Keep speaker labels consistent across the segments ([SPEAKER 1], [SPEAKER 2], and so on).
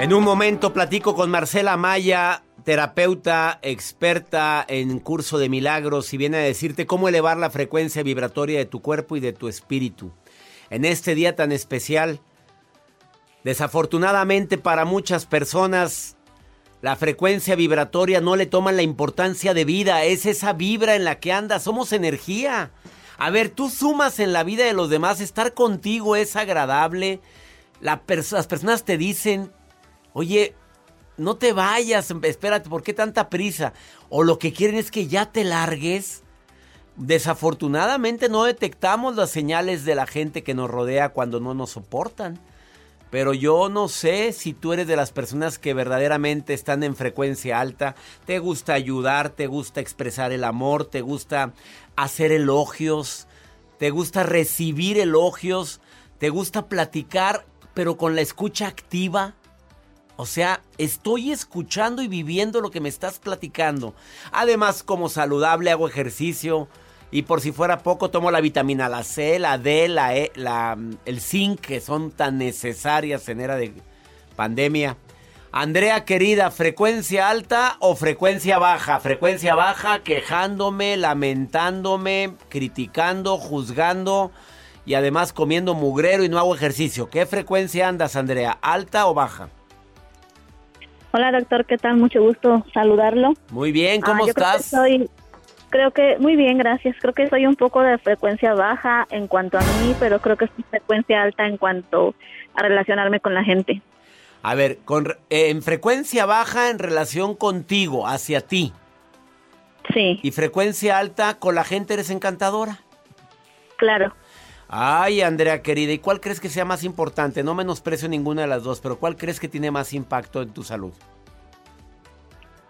[SPEAKER 1] En un momento platico con Marcela Maya, terapeuta experta en curso de milagros y viene a decirte cómo elevar la frecuencia vibratoria de tu cuerpo y de tu espíritu. En este día tan especial, desafortunadamente para muchas personas, la frecuencia vibratoria no le toman la importancia de vida, es esa vibra en la que andas, somos energía. A ver, tú sumas en la vida de los demás, estar contigo es agradable. Las personas te dicen, oye, no te vayas, espérate, ¿por qué tanta prisa? O lo que quieren es que ya te largues. Desafortunadamente no detectamos las señales de la gente que nos rodea cuando no nos soportan. Pero yo no sé si tú eres de las personas que verdaderamente están en frecuencia alta, te gusta ayudar, te gusta expresar el amor, te gusta hacer elogios, te gusta recibir elogios, te gusta platicar, pero con la escucha activa. O sea, estoy escuchando y viviendo lo que me estás platicando. Además, como saludable hago ejercicio y por si fuera poco tomo la vitamina la C, la D, la E, la, el zinc que son tan necesarias en era de pandemia. Andrea querida, frecuencia alta o frecuencia baja? Frecuencia baja quejándome, lamentándome, criticando, juzgando y además comiendo mugrero y no hago ejercicio. ¿Qué frecuencia andas, Andrea? ¿Alta o baja?
[SPEAKER 2] Hola doctor, ¿qué tal? Mucho gusto saludarlo.
[SPEAKER 1] Muy bien, ¿cómo
[SPEAKER 2] Ah, yo creo que
[SPEAKER 1] estás?
[SPEAKER 2] soy, creo que muy bien, gracias. Creo que soy un poco de frecuencia baja en cuanto a mí, pero creo que es frecuencia alta en cuanto a relacionarme con la gente.
[SPEAKER 1] A ver, con, eh, en frecuencia baja en relación contigo, hacia ti.
[SPEAKER 2] Sí.
[SPEAKER 1] Y frecuencia alta con la gente eres encantadora.
[SPEAKER 2] Claro.
[SPEAKER 1] Ay, Andrea querida, ¿y cuál crees que sea más importante? No menosprecio ninguna de las dos, pero ¿cuál crees que tiene más impacto en tu salud?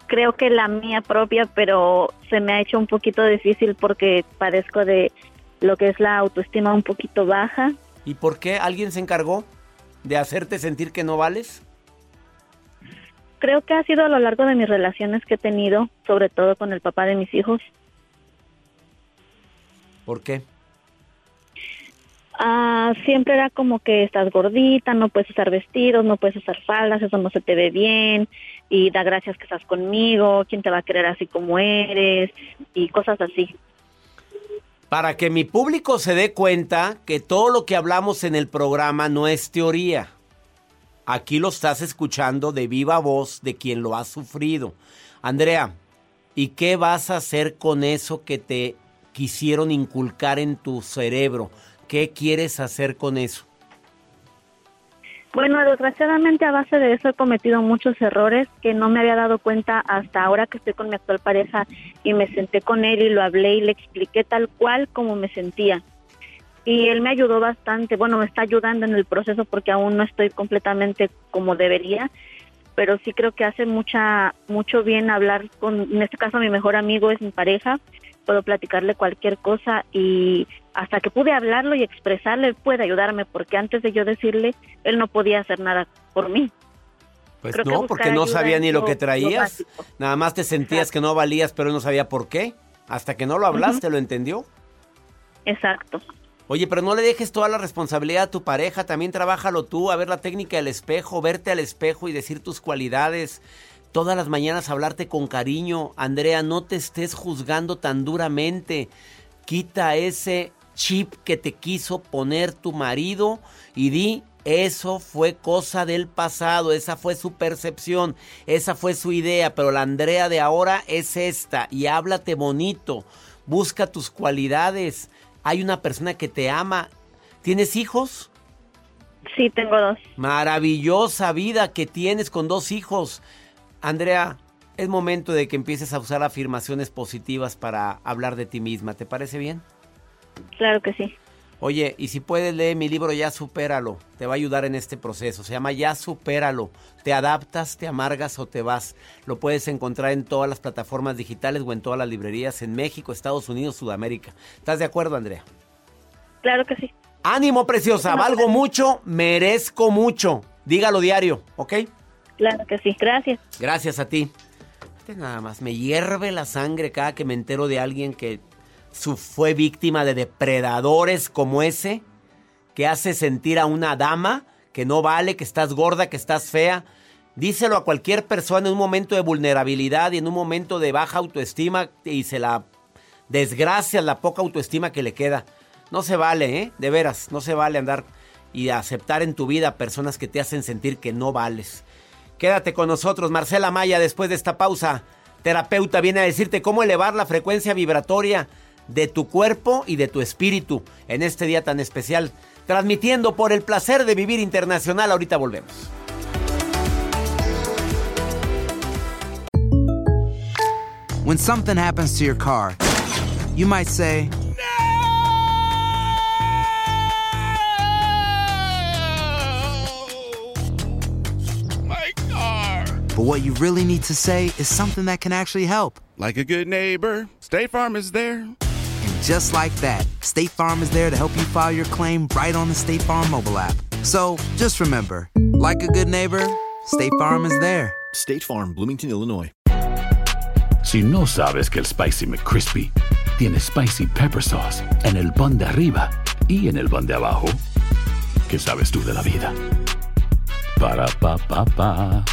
[SPEAKER 2] Creo que la mía propia, pero se me ha hecho un poquito difícil porque padezco de lo que es la autoestima un poquito baja.
[SPEAKER 1] ¿Y por qué alguien se encargó de hacerte sentir que no vales?
[SPEAKER 2] Creo que ha sido a lo largo de mis relaciones que he tenido, sobre todo con el papá de mis hijos.
[SPEAKER 1] ¿Por qué?
[SPEAKER 2] Ah, siempre era como que estás gordita, no puedes usar vestidos, no puedes usar faldas, eso no se te ve bien, y da gracias que estás conmigo, quién te va a querer así como eres, y cosas así.
[SPEAKER 1] Para que mi público se dé cuenta que todo lo que hablamos en el programa no es teoría. Aquí lo estás escuchando de viva voz de quien lo ha sufrido. Andrea, ¿y qué vas a hacer con eso que te quisieron inculcar en tu cerebro? ¿Qué quieres hacer con eso?
[SPEAKER 2] Bueno, desgraciadamente a base de eso he cometido muchos errores que no me había dado cuenta hasta ahora que estoy con mi actual pareja y me senté con él y lo hablé y le expliqué tal cual como me sentía. Y él me ayudó bastante, bueno, me está ayudando en el proceso porque aún no estoy completamente como debería, pero sí creo que hace mucha mucho bien hablar con, en este caso mi mejor amigo es mi pareja, puedo platicarle cualquier cosa y hasta que pude hablarlo y expresarle, él puede ayudarme, porque antes de yo decirle, él no podía hacer nada por mí.
[SPEAKER 1] Pues
[SPEAKER 2] Creo
[SPEAKER 1] no, porque no sabía ni lo
[SPEAKER 2] lo-
[SPEAKER 1] que traías. Nada más te sentías que no valías, pero no sabía por qué. Hasta que no lo hablaste, ¿lo entendió?
[SPEAKER 2] Exacto.
[SPEAKER 1] Oye, pero no le dejes toda la responsabilidad a tu pareja, también trabájalo tú, a ver la técnica del espejo, verte al espejo y decir tus cualidades. Todas las mañanas hablarte con cariño. Andrea, no te estés juzgando tan duramente. Quita ese chip que te quiso poner tu marido y di, eso fue cosa del pasado, esa fue su percepción, esa fue su idea, pero la Andrea de ahora es esta y háblate bonito, busca tus cualidades. Hay una persona que te ama. ¿Tienes hijos?
[SPEAKER 2] Sí, tengo dos.
[SPEAKER 1] Maravillosa vida que tienes con dos hijos. Andrea, es momento de que empieces a usar afirmaciones positivas para hablar de ti misma. ¿Te parece bien?
[SPEAKER 2] Claro que sí.
[SPEAKER 1] Oye, y si puedes leer mi libro Ya Supéralo, te va a ayudar en este proceso. Se llama Ya Supéralo. Te adaptas, te amargas o te vas. Lo puedes encontrar en todas las plataformas digitales o en todas las librerías en México, Estados Unidos, Sudamérica. ¿Estás de acuerdo, Andrea?
[SPEAKER 2] Claro que sí.
[SPEAKER 1] Ánimo, preciosa. Valgo mucho, merezco mucho. Dígalo diario, ¿ok?
[SPEAKER 2] Claro que sí. Gracias.
[SPEAKER 1] Gracias a ti. Nada más, me hierve la sangre cada que me entero de alguien que fue víctima de depredadores como ese, que hace sentir a una dama que no vale, que estás gorda, que estás fea. Díselo a cualquier persona en un momento de vulnerabilidad y en un momento de baja autoestima y se la desgracia la poca autoestima que le queda. No se vale, ¿eh? De veras, no se vale andar y aceptar en tu vida personas que te hacen sentir que no vales. Quédate con nosotros, Marcela Maya, después de esta pausa. Terapeuta viene a decirte cómo elevar la frecuencia vibratoria de tu cuerpo y de tu espíritu en este día tan especial. Transmitiendo por el placer de vivir internacional. Ahorita volvemos.
[SPEAKER 3] When something happens to your car, you might say,
[SPEAKER 4] My car.
[SPEAKER 3] but what you really need to say is something that can actually help.
[SPEAKER 4] Like a good neighbor, State Farm is there.
[SPEAKER 3] And just like that, State Farm is there to help you file your claim right on the State Farm mobile app. So just remember, like a good neighbor, State Farm is there.
[SPEAKER 5] State Farm, Bloomington, Illinois.
[SPEAKER 6] Si no sabes que el Spicy McCrispy tiene Spicy Pepper Sauce en el pan de arriba y en el pan de abajo, ¿qué sabes tú de la vida? Para, pa, pa, pa.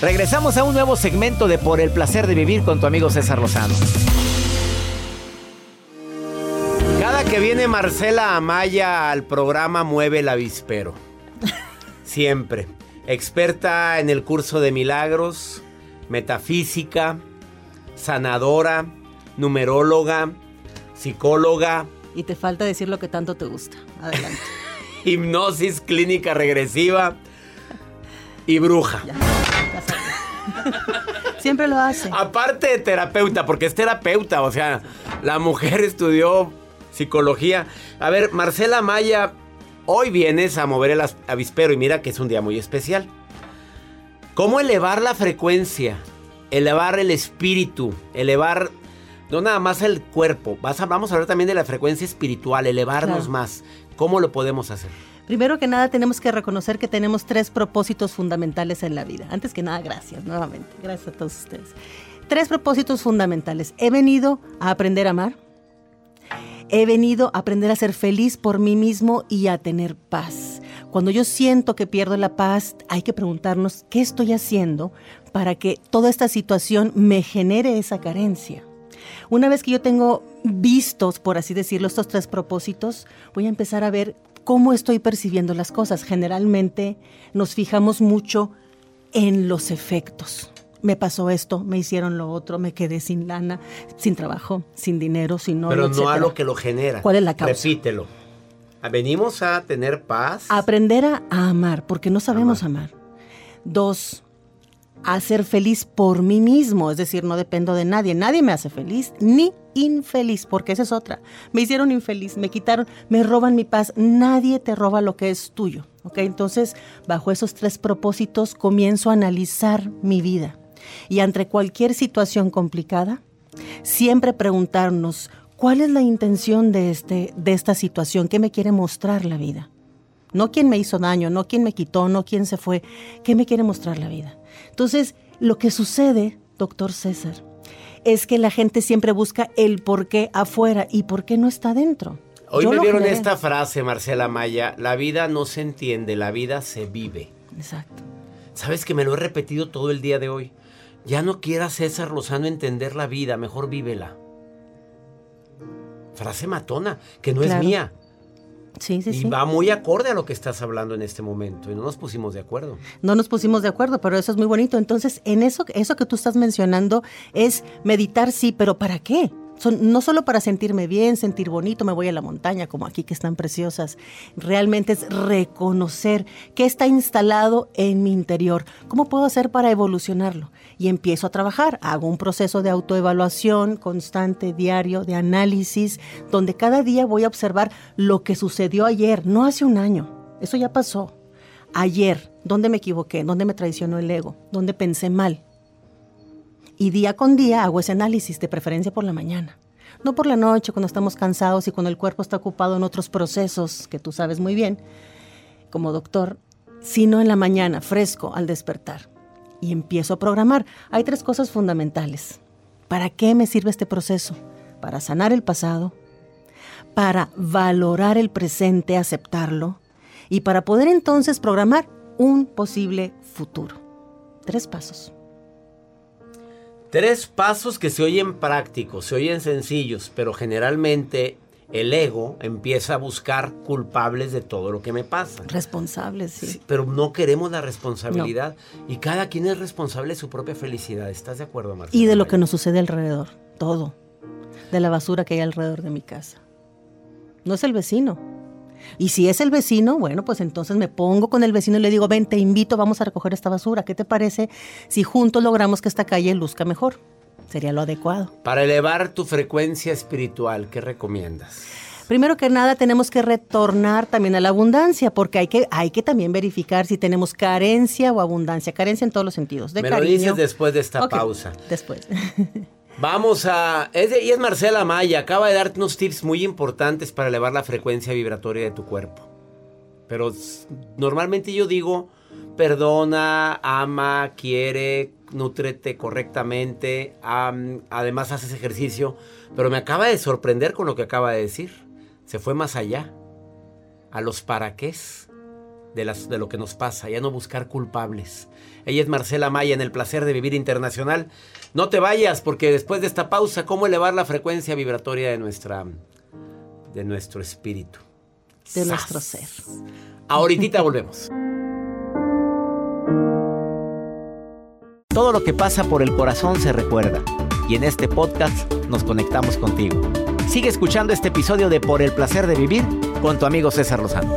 [SPEAKER 7] Regresamos a un nuevo segmento de Por el placer de vivir con tu amigo César Lozano.
[SPEAKER 1] Cada que viene Marcela Amaya al programa mueve el avispero. Siempre. Experta en el curso de milagros, metafísica, sanadora, numeróloga, psicóloga,
[SPEAKER 8] Y te falta decir lo que tanto te gusta. Adelante.
[SPEAKER 1] hipnosis clínica regresiva y bruja.
[SPEAKER 8] Siempre lo hace.
[SPEAKER 1] Aparte de terapeuta, porque es terapeuta, o sea, la mujer estudió psicología. A ver, Marcela Maya, hoy vienes a mover el avispero y mira que es un día muy especial. ¿Cómo elevar la frecuencia? Elevar el espíritu, elevar no nada más el cuerpo. Vas a- vamos a hablar también de la frecuencia espiritual, elevarnos
[SPEAKER 8] Claro.
[SPEAKER 1] más. ¿Cómo lo podemos hacer?
[SPEAKER 8] Primero que nada tenemos que reconocer que tenemos tres propósitos fundamentales en la vida. Antes que nada, gracias nuevamente. Gracias a todos ustedes. Tres propósitos fundamentales. He venido a aprender a amar. He venido a aprender a ser feliz por mí mismo y a tener paz. Cuando yo siento que pierdo la paz, hay que preguntarnos qué estoy haciendo para que toda esta situación me genere esa carencia. Una vez que yo tengo vistos, por así decirlo, estos tres propósitos, voy a empezar a ver cómo estoy percibiendo las cosas. Generalmente nos fijamos mucho en los efectos. Me pasó esto, me hicieron lo otro, me quedé sin lana, sin trabajo, sin dinero, sin novio,
[SPEAKER 1] Pero no a lo que lo genera.
[SPEAKER 8] ¿Cuál es la causa?
[SPEAKER 1] Repítelo. Venimos a tener paz.
[SPEAKER 8] Aprender a, a amar, porque no sabemos amar. Dos, a ser feliz por mí mismo, es decir, no dependo de nadie. Nadie me hace feliz ni infeliz, porque esa es otra. Me hicieron infeliz, me quitaron, me roban mi paz. Nadie te roba lo que es tuyo. ¿ok? Entonces, bajo esos tres propósitos, comienzo a analizar mi vida. Y ante cualquier situación complicada, siempre preguntarnos, ¿cuál es la intención de, este, de esta situación? ¿Qué me quiere mostrar la vida? No quién me hizo daño, no quién me quitó, no quién se fue. ¿Qué me quiere mostrar la vida? Entonces, lo que sucede, doctor César, es que la gente siempre busca el por qué afuera y por qué no está dentro.
[SPEAKER 1] Hoy
[SPEAKER 8] Yo
[SPEAKER 1] me
[SPEAKER 8] generé.
[SPEAKER 1] esta frase, Marcela Maya, la vida no se entiende, la vida se vive.
[SPEAKER 8] Exacto.
[SPEAKER 1] Sabes que me lo he repetido todo el día de hoy. Ya no quiera César Lozano entender la vida, mejor vívela. Frase matona, que no
[SPEAKER 8] Claro.
[SPEAKER 1] es mía.
[SPEAKER 8] Sí, sí,
[SPEAKER 1] y
[SPEAKER 8] sí.
[SPEAKER 1] va muy acorde a lo que estás hablando en este momento. Y no nos pusimos de acuerdo.
[SPEAKER 8] No nos pusimos de acuerdo, pero eso es muy bonito. Entonces, en eso, eso que tú estás mencionando es meditar, sí, pero ¿para qué? No solo para sentirme bien, sentir bonito, me voy a la montaña, como aquí que están preciosas. Realmente es reconocer qué está instalado en mi interior. ¿Cómo puedo hacer para evolucionarlo? Y empiezo a trabajar. Hago un proceso de autoevaluación constante, diario, de análisis, donde cada día voy a observar lo que sucedió ayer, no hace un año. Eso ya pasó ayer, dónde me equivoqué, dónde me traicionó el ego, dónde pensé mal. Y día con día hago ese análisis, de preferencia por la mañana. No por la noche, cuando estamos cansados y cuando el cuerpo está ocupado en otros procesos que tú sabes muy bien, como doctor, sino en la mañana, fresco, al despertar. Y empiezo a programar. Hay tres cosas fundamentales. ¿Para qué me sirve este proceso? Para sanar el pasado, para valorar el presente, aceptarlo, y para poder entonces programar un posible futuro. Tres pasos.
[SPEAKER 1] Tres pasos que se oyen prácticos, se oyen sencillos, pero generalmente el ego empieza a buscar culpables de todo lo que me pasa.
[SPEAKER 8] Responsables, sí.
[SPEAKER 1] Sí, pero no queremos la responsabilidad. Y cada quien es responsable de su propia felicidad. ¿Estás de acuerdo, Marcela?
[SPEAKER 8] Y de lo que nos sucede alrededor, todo. De la basura que hay alrededor de mi casa. No es el vecino. Y si es el vecino, bueno, pues entonces me pongo con el vecino y le digo, ven, te invito, vamos a recoger esta basura. ¿Qué te parece si juntos logramos que esta calle luzca mejor? Sería lo adecuado.
[SPEAKER 1] Para elevar tu frecuencia espiritual, ¿qué recomiendas?
[SPEAKER 8] Primero que nada, tenemos que retornar también a la abundancia, porque hay que, hay que también verificar si tenemos carencia o abundancia. Carencia en todos los sentidos. De
[SPEAKER 1] Me lo dices después de esta pausa.
[SPEAKER 8] Después.
[SPEAKER 1] Vamos a... Es y es Marcela Maya. Acaba de darte unos tips muy importantes para elevar la frecuencia vibratoria de tu cuerpo. Pero normalmente yo digo, perdona, ama, quiere, nútrete correctamente, am- además haces ejercicio. Pero me acaba de sorprender con lo que acaba de decir. Se fue más allá. A los para qués de, las, de lo que nos pasa, ya no buscar culpables. Ella es Marcela Maya en El Placer de Vivir Internacional. No te vayas porque después de esta pausa, ¿cómo elevar la frecuencia vibratoria de, nuestra, de nuestro espíritu?
[SPEAKER 8] De
[SPEAKER 1] ¡Sas!
[SPEAKER 8] nuestro ser.
[SPEAKER 1] Ahorita volvemos. Todo lo que pasa por el corazón se recuerda. Y en este podcast nos conectamos contigo. Sigue escuchando este episodio de Por el placer de vivir con tu amigo César Lozano.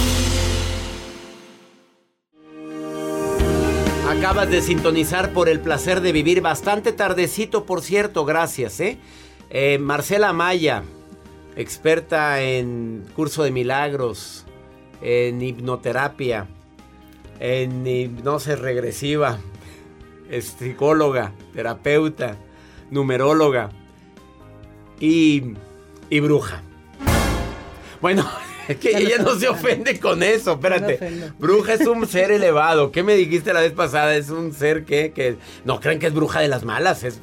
[SPEAKER 1] Acabas de sintonizar por el placer de vivir bastante tardecito, por cierto, gracias, ¿eh? Eh, Marcela Maya, experta en curso de milagros, en hipnoterapia, en hipnosis regresiva, es psicóloga, terapeuta, numeróloga y, y bruja. Bueno, es que ella no se ofende con eso, espérate. Bruja es un ser elevado. ¿Qué me dijiste la vez pasada? Es un ser que, que no crean que es bruja de las malas. Es,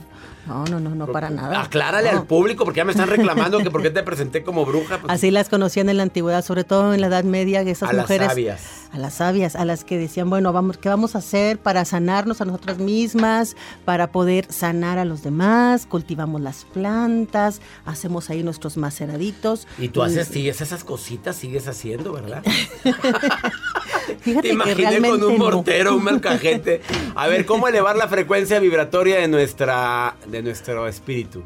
[SPEAKER 8] No, no, no, no para nada.
[SPEAKER 1] aclárale
[SPEAKER 8] No.
[SPEAKER 1] al público porque ya me están reclamando que por qué te presenté como bruja. Pues,
[SPEAKER 8] Así las conocían en la antigüedad, sobre todo en la Edad Media, que esas
[SPEAKER 1] a las
[SPEAKER 8] mujeres.
[SPEAKER 1] sabias.
[SPEAKER 8] A las sabias, a las que decían, bueno, vamos, ¿qué vamos a hacer para sanarnos a nosotras mismas, para poder sanar a los demás? Cultivamos las plantas, hacemos ahí nuestros maceraditos.
[SPEAKER 1] Y tú haces, sigues esas cositas, sigues haciendo, ¿verdad?
[SPEAKER 8] Fíjate
[SPEAKER 1] Te
[SPEAKER 8] que
[SPEAKER 1] imaginé
[SPEAKER 8] realmente
[SPEAKER 1] con un
[SPEAKER 8] no.
[SPEAKER 1] mortero, un malcajete. A ver, ¿cómo elevar la frecuencia vibratoria de nuestra, de nuestro espíritu?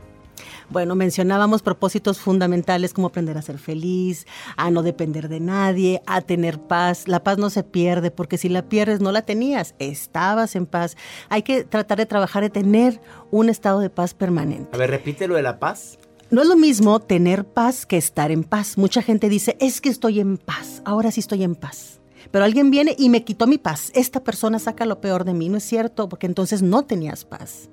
[SPEAKER 8] Bueno, mencionábamos propósitos fundamentales como aprender a ser feliz, a no depender de nadie, a tener paz. La paz no se pierde porque si la pierdes no la tenías, estabas en paz. Hay que tratar de trabajar de tener un estado de paz permanente.
[SPEAKER 1] A ver, repite lo de la paz.
[SPEAKER 8] No es lo mismo tener paz que estar en paz. Mucha gente dice, es que estoy en paz, ahora sí estoy en paz. Pero alguien viene y me quitó mi paz. Esta persona saca lo peor de mí, no es cierto, porque entonces no tenías paz.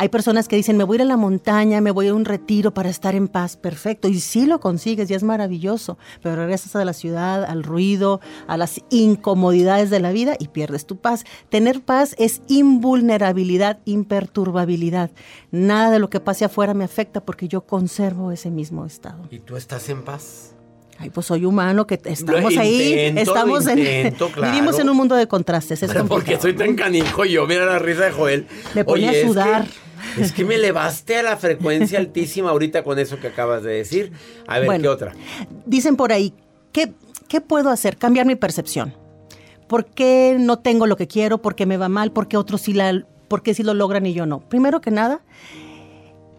[SPEAKER 8] Hay personas que dicen, me voy a ir a la montaña, me voy a un retiro para estar en paz. Perfecto. Y sí lo consigues, ya es maravilloso. Pero regresas a la ciudad, al ruido, a las incomodidades de la vida y pierdes tu paz. Tener paz es invulnerabilidad, imperturbabilidad. Nada de lo que pase afuera me afecta porque yo conservo ese mismo estado.
[SPEAKER 1] ¿Y tú estás en paz?
[SPEAKER 8] Ay, pues soy humano, que estamos
[SPEAKER 1] Lo
[SPEAKER 8] ahí,
[SPEAKER 1] intento,
[SPEAKER 8] estamos
[SPEAKER 1] lo
[SPEAKER 8] en,
[SPEAKER 1] intento, claro.
[SPEAKER 8] vivimos en un mundo de contrastes. Es
[SPEAKER 1] Pero porque soy tan canijo yo, mira la risa de Joel.
[SPEAKER 8] Me pone
[SPEAKER 1] Oye,
[SPEAKER 8] a
[SPEAKER 1] es
[SPEAKER 8] sudar.
[SPEAKER 1] que- Es que, me elevaste a la frecuencia altísima ahorita con eso que acabas de decir. A ver,
[SPEAKER 8] Bueno.
[SPEAKER 1] ¿qué otra?
[SPEAKER 8] Dicen por ahí, ¿qué, ¿qué puedo hacer? Cambiar mi percepción. ¿Por qué no tengo lo que quiero? ¿Por qué me va mal? ¿Por qué otros sí, la, por qué sí lo logran y yo no? Primero que nada,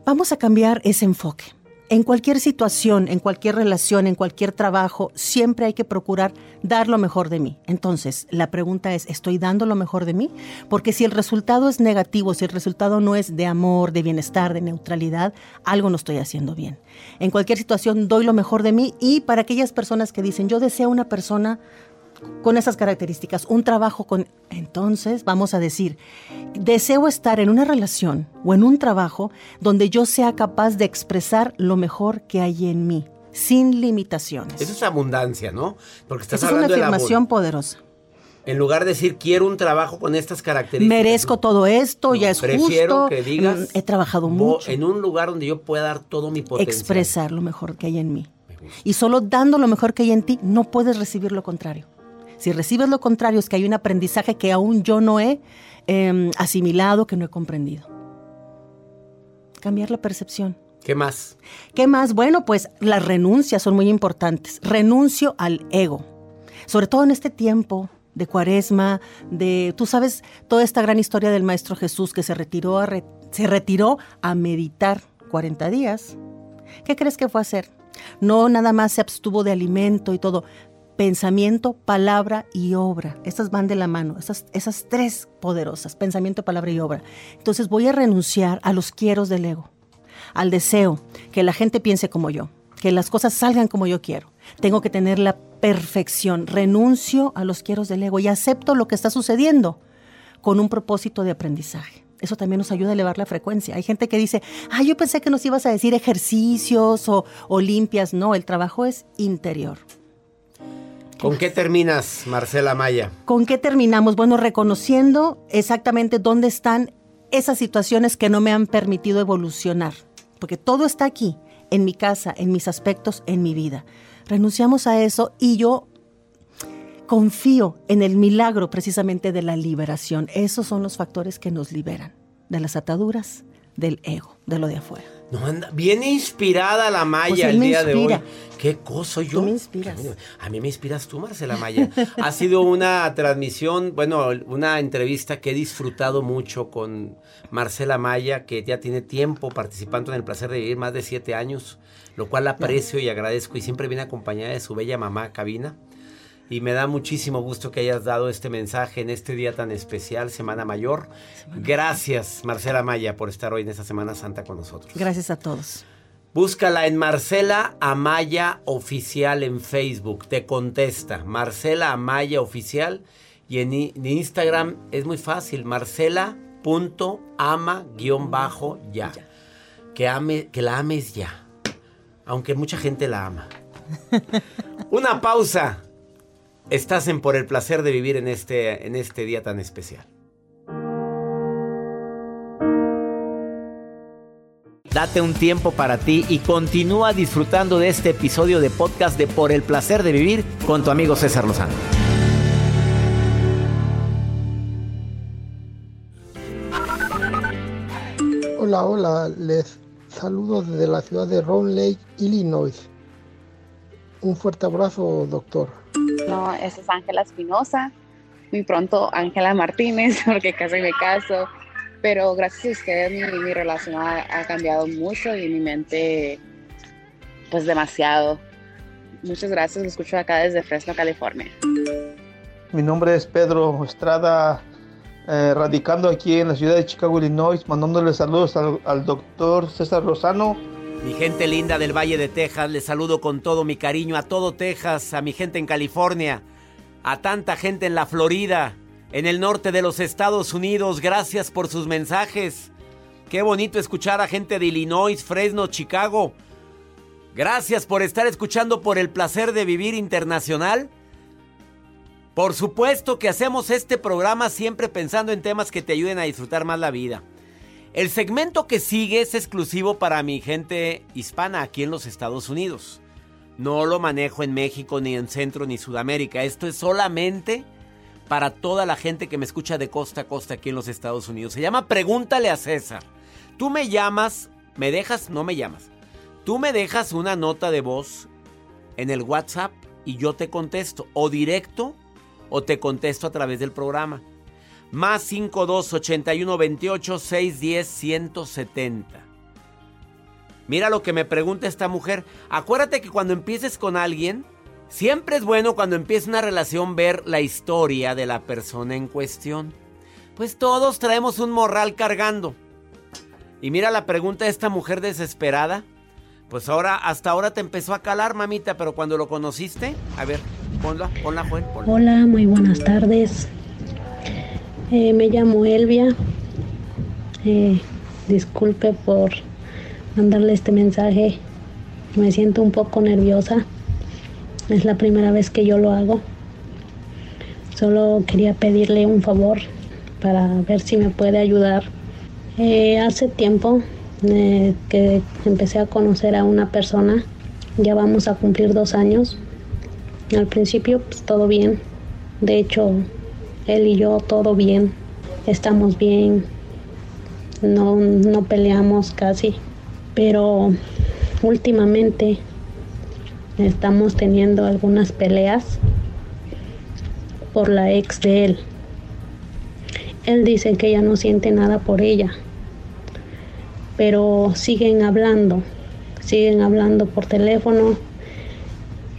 [SPEAKER 8] vamos a cambiar ese enfoque. En cualquier situación, en cualquier relación, en cualquier trabajo, siempre hay que procurar dar lo mejor de mí. Entonces, la pregunta es, ¿estoy dando lo mejor de mí? Porque si el resultado es negativo, si el resultado no es de amor, de bienestar, de neutralidad, algo no estoy haciendo bien. En cualquier situación doy lo mejor de mí y para aquellas personas que dicen, yo deseo una persona con esas características, un trabajo con... Entonces vamos a decir, deseo estar en una relación o en un trabajo donde yo sea capaz de expresar lo mejor que hay en mí, sin limitaciones.
[SPEAKER 1] Eso es abundancia, ¿no? Porque estás
[SPEAKER 8] Esa es una
[SPEAKER 1] hablando de la
[SPEAKER 8] afirmación poderosa.
[SPEAKER 1] En lugar de decir, quiero un trabajo con estas características.
[SPEAKER 8] Merezco todo esto, ya es
[SPEAKER 1] Prefiero
[SPEAKER 8] justo.
[SPEAKER 1] que digas,
[SPEAKER 8] mm, He trabajado mucho.
[SPEAKER 1] En un lugar donde yo pueda dar todo mi potencial.
[SPEAKER 8] Expresar lo mejor que hay en mí. Y solo dando lo mejor que hay en ti, no puedes recibir lo contrario. Si recibes lo contrario, es que hay un aprendizaje que aún yo no he eh, asimilado, que no he comprendido. Cambiar la percepción.
[SPEAKER 1] ¿Qué más?
[SPEAKER 8] ¿Qué más? Bueno, pues las renuncias son muy importantes. Renuncio al ego. Sobre todo en este tiempo de cuaresma, de, tú sabes, toda esta gran historia del Maestro Jesús que se retiró a, re- se retiró a meditar 40 días. ¿Qué crees que fue a hacer? No nada más se abstuvo de alimento y todo. Pensamiento, palabra y obra. Estas van de la mano, esas, tres poderosas, pensamiento, palabra y obra. Entonces voy a renunciar a los quieros del ego al deseo, que la gente piense como yo, que las cosas salgan como yo quiero. Tengo que tener la perfección. Renuncio a los quieros del ego y acepto lo que está sucediendo con un propósito de aprendizaje. Eso también nos ayuda a elevar la frecuencia. Hay gente que dice, ah, yo pensé que nos ibas a decir ejercicios o limpias. No, el trabajo es interior.
[SPEAKER 1] ¿Con qué terminas, Marcela Maya?
[SPEAKER 8] ¿Con qué terminamos? Bueno, reconociendo exactamente dónde están esas situaciones que no me han permitido evolucionar. Porque todo está aquí, en mi casa, en mis aspectos, en mi vida. Renunciamos a eso y yo confío en el milagro precisamente de la liberación. Esos son los factores que nos liberan de las ataduras, del ego, de lo de afuera.
[SPEAKER 1] No anda, bien inspirada la Maya
[SPEAKER 8] Pues
[SPEAKER 1] el día de hoy. ¿Qué cosa yo?
[SPEAKER 8] Tú me inspiras.
[SPEAKER 1] A mí me inspiras tú, Marcela Maya. ha sido una transmisión, bueno, una entrevista que he disfrutado mucho con Marcela Maya, que ya tiene tiempo participando en el placer de vivir más de siete años, lo cual aprecio y agradezco y siempre viene acompañada de su bella mamá, Cabina. Y me da muchísimo gusto que hayas dado este mensaje en este día tan especial, Semana Mayor. Gracias, Marcela Maya, por estar hoy en esta Semana Santa con nosotros.
[SPEAKER 8] Gracias a todos.
[SPEAKER 1] Búscala en Marcela Amaya Oficial en Facebook. Te contesta. Marcela Amaya Oficial. Y en, Instagram es muy fácil. Marcela.ama-ya. Que, ame, que la ames ya. Aunque mucha gente la ama. Una pausa. Estás en Por el placer de vivir en este, en este día tan especial. Date un tiempo para ti y continúa disfrutando de este episodio de podcast de Por el placer de vivir con tu amigo César Lozano.
[SPEAKER 9] Hola, hola, les saludo desde la ciudad de Round Lake, Illinois. Un fuerte abrazo, doctor.
[SPEAKER 10] No, esa es Ángela Espinosa. Muy pronto Ángela Martínez, porque casi me caso. pero gracias a ustedes mi, mi relación ha, cambiado mucho y mi mente pues demasiado. Muchas gracias, lo escucho acá desde Fresno, California.
[SPEAKER 11] Mi nombre es Pedro Estrada, eh, radicando aquí en la ciudad de Chicago, Illinois, mandándole saludos al, al doctor César Lozano.
[SPEAKER 1] Mi gente linda del Valle de Texas, les saludo con todo mi cariño a todo Texas, a mi gente en California, a tanta gente en la Florida, en el norte de los Estados Unidos. Gracias por sus mensajes. Qué bonito escuchar a gente de Illinois, Fresno, Chicago. Gracias por estar escuchando por el placer de vivir internacional. Por supuesto que hacemos este programa siempre pensando en temas que te ayuden a disfrutar más la vida. El segmento que sigue es exclusivo para mi gente hispana aquí en los Estados Unidos. No lo manejo en México, ni en Centro, ni Sudamérica. Esto es solamente para toda la gente que me escucha de costa a costa aquí en los Estados Unidos. Se llama Pregúntale a César. Tú me llamas, me dejas, no me llamas. Tú me dejas una nota de voz en el WhatsApp y yo te contesto. O directo o te contesto a través del programa. Más 52 81 28 610 170. Mira lo que me pregunta esta mujer. Acuérdate que cuando empieces con alguien, siempre es bueno cuando empieza una relación ver la historia de la persona en cuestión. Pues todos traemos un morral cargando. Y mira la pregunta de esta mujer desesperada. Pues ahora, hasta ahora te empezó a calar, mamita, pero cuando lo conociste, a ver, ponla, ponla, Juan.
[SPEAKER 12] Hola, muy buenas tardes. Eh, me llamo Elvia. Eh, disculpe por mandarle este mensaje. Me siento un poco nerviosa. Es la primera vez que yo lo hago. Solo quería pedirle un favor para ver si me puede ayudar. Eh, hace tiempo que empecé a conocer a una persona. Ya vamos a cumplir dos años. Al principio, pues todo bien. De hecho, él y yo todo bien. Estamos bien. No, no peleamos casi. Pero últimamente estamos teniendo algunas peleas por la ex de él. Él dice que ya no siente nada por ella pero siguen hablando, siguen hablando por teléfono.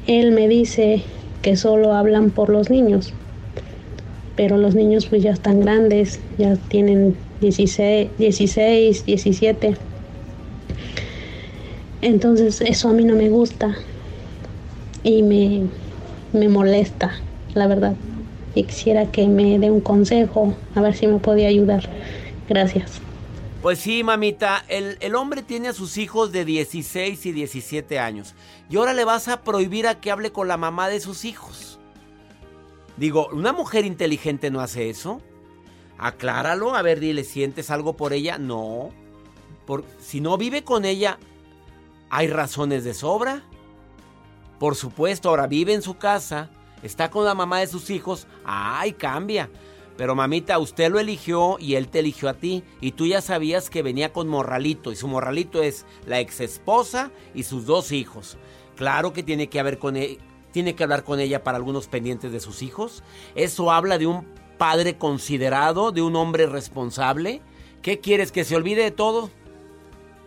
[SPEAKER 12] Él me dice que solo hablan por los niños, pero los niños pues ya están grandes, ya tienen 16, 16 17. Entonces eso a mí no me gusta y me, me molesta, la verdad. Y quisiera que me dé un consejo, a ver si me podía ayudar. Gracias.
[SPEAKER 1] Pues sí, mamita, el, el, hombre tiene a sus hijos de 16 y 17 años. Y ahora le vas a prohibir a que hable con la mamá de sus hijos. Digo, ¿una mujer inteligente no hace eso? Acláralo, a ver, dile, ¿sientes algo por ella? No. Por, si no vive con ella, ¿hay razones de sobra? Por supuesto, ahora vive en su casa, está con la mamá de sus hijos, ¡ay, cambia! Pero mamita, usted lo eligió y él te eligió a ti. Y tú ya sabías que venía con morralito. Y su morralito es la ex esposa y sus dos hijos. Claro que tiene que haber con él. Tiene que hablar con ella para algunos pendientes de sus hijos. Eso habla de un padre considerado, de un hombre responsable. ¿Qué quieres? ¿Que se olvide de todo?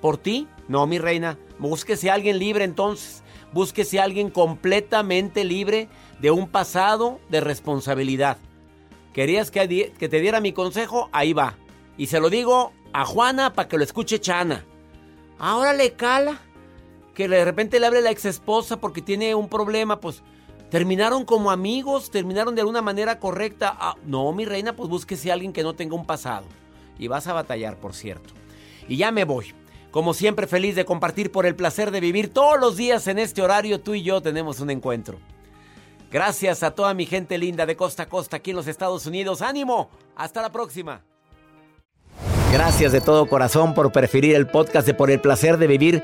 [SPEAKER 1] ¿Por ti? No, mi reina. Búsquese a alguien libre entonces. Búsquese a alguien completamente libre de un pasado de responsabilidad. ¿Querías que, que te diera mi consejo? Ahí va. Y se lo digo a Juana para que lo escuche Chana. Ahora le cala. Que de repente le hable la ex esposa porque tiene un problema. Pues terminaron como amigos, terminaron de alguna manera correcta. Ah, no, mi reina, pues búsquese a alguien que no tenga un pasado. Y vas a batallar, por cierto. Y ya me voy. Como siempre, feliz de compartir por el placer de vivir todos los días en este horario. Tú y yo tenemos un encuentro. Gracias a toda mi gente linda de costa a costa aquí en los Estados Unidos. ¡Ánimo! Hasta la próxima. Gracias de todo corazón por preferir el podcast de Por el placer de vivir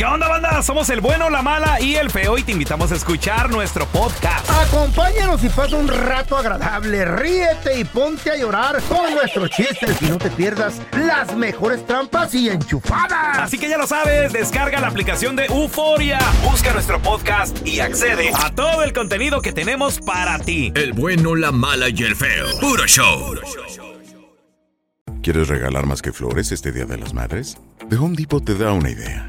[SPEAKER 13] ¿Qué onda, banda? Somos el bueno, la mala y el feo y te invitamos a escuchar nuestro podcast.
[SPEAKER 14] Acompáñanos y pasa un rato agradable. Ríete y ponte a llorar con nuestros chistes y no te pierdas las mejores trampas y enchufadas.
[SPEAKER 13] Así que ya lo sabes, descarga la aplicación de Euforia, busca nuestro podcast y accede a todo el contenido que tenemos para ti.
[SPEAKER 15] El bueno, la mala y el feo. Puro show.
[SPEAKER 16] ¿Quieres regalar más que flores este Día de las Madres? The Home Depot te da una idea.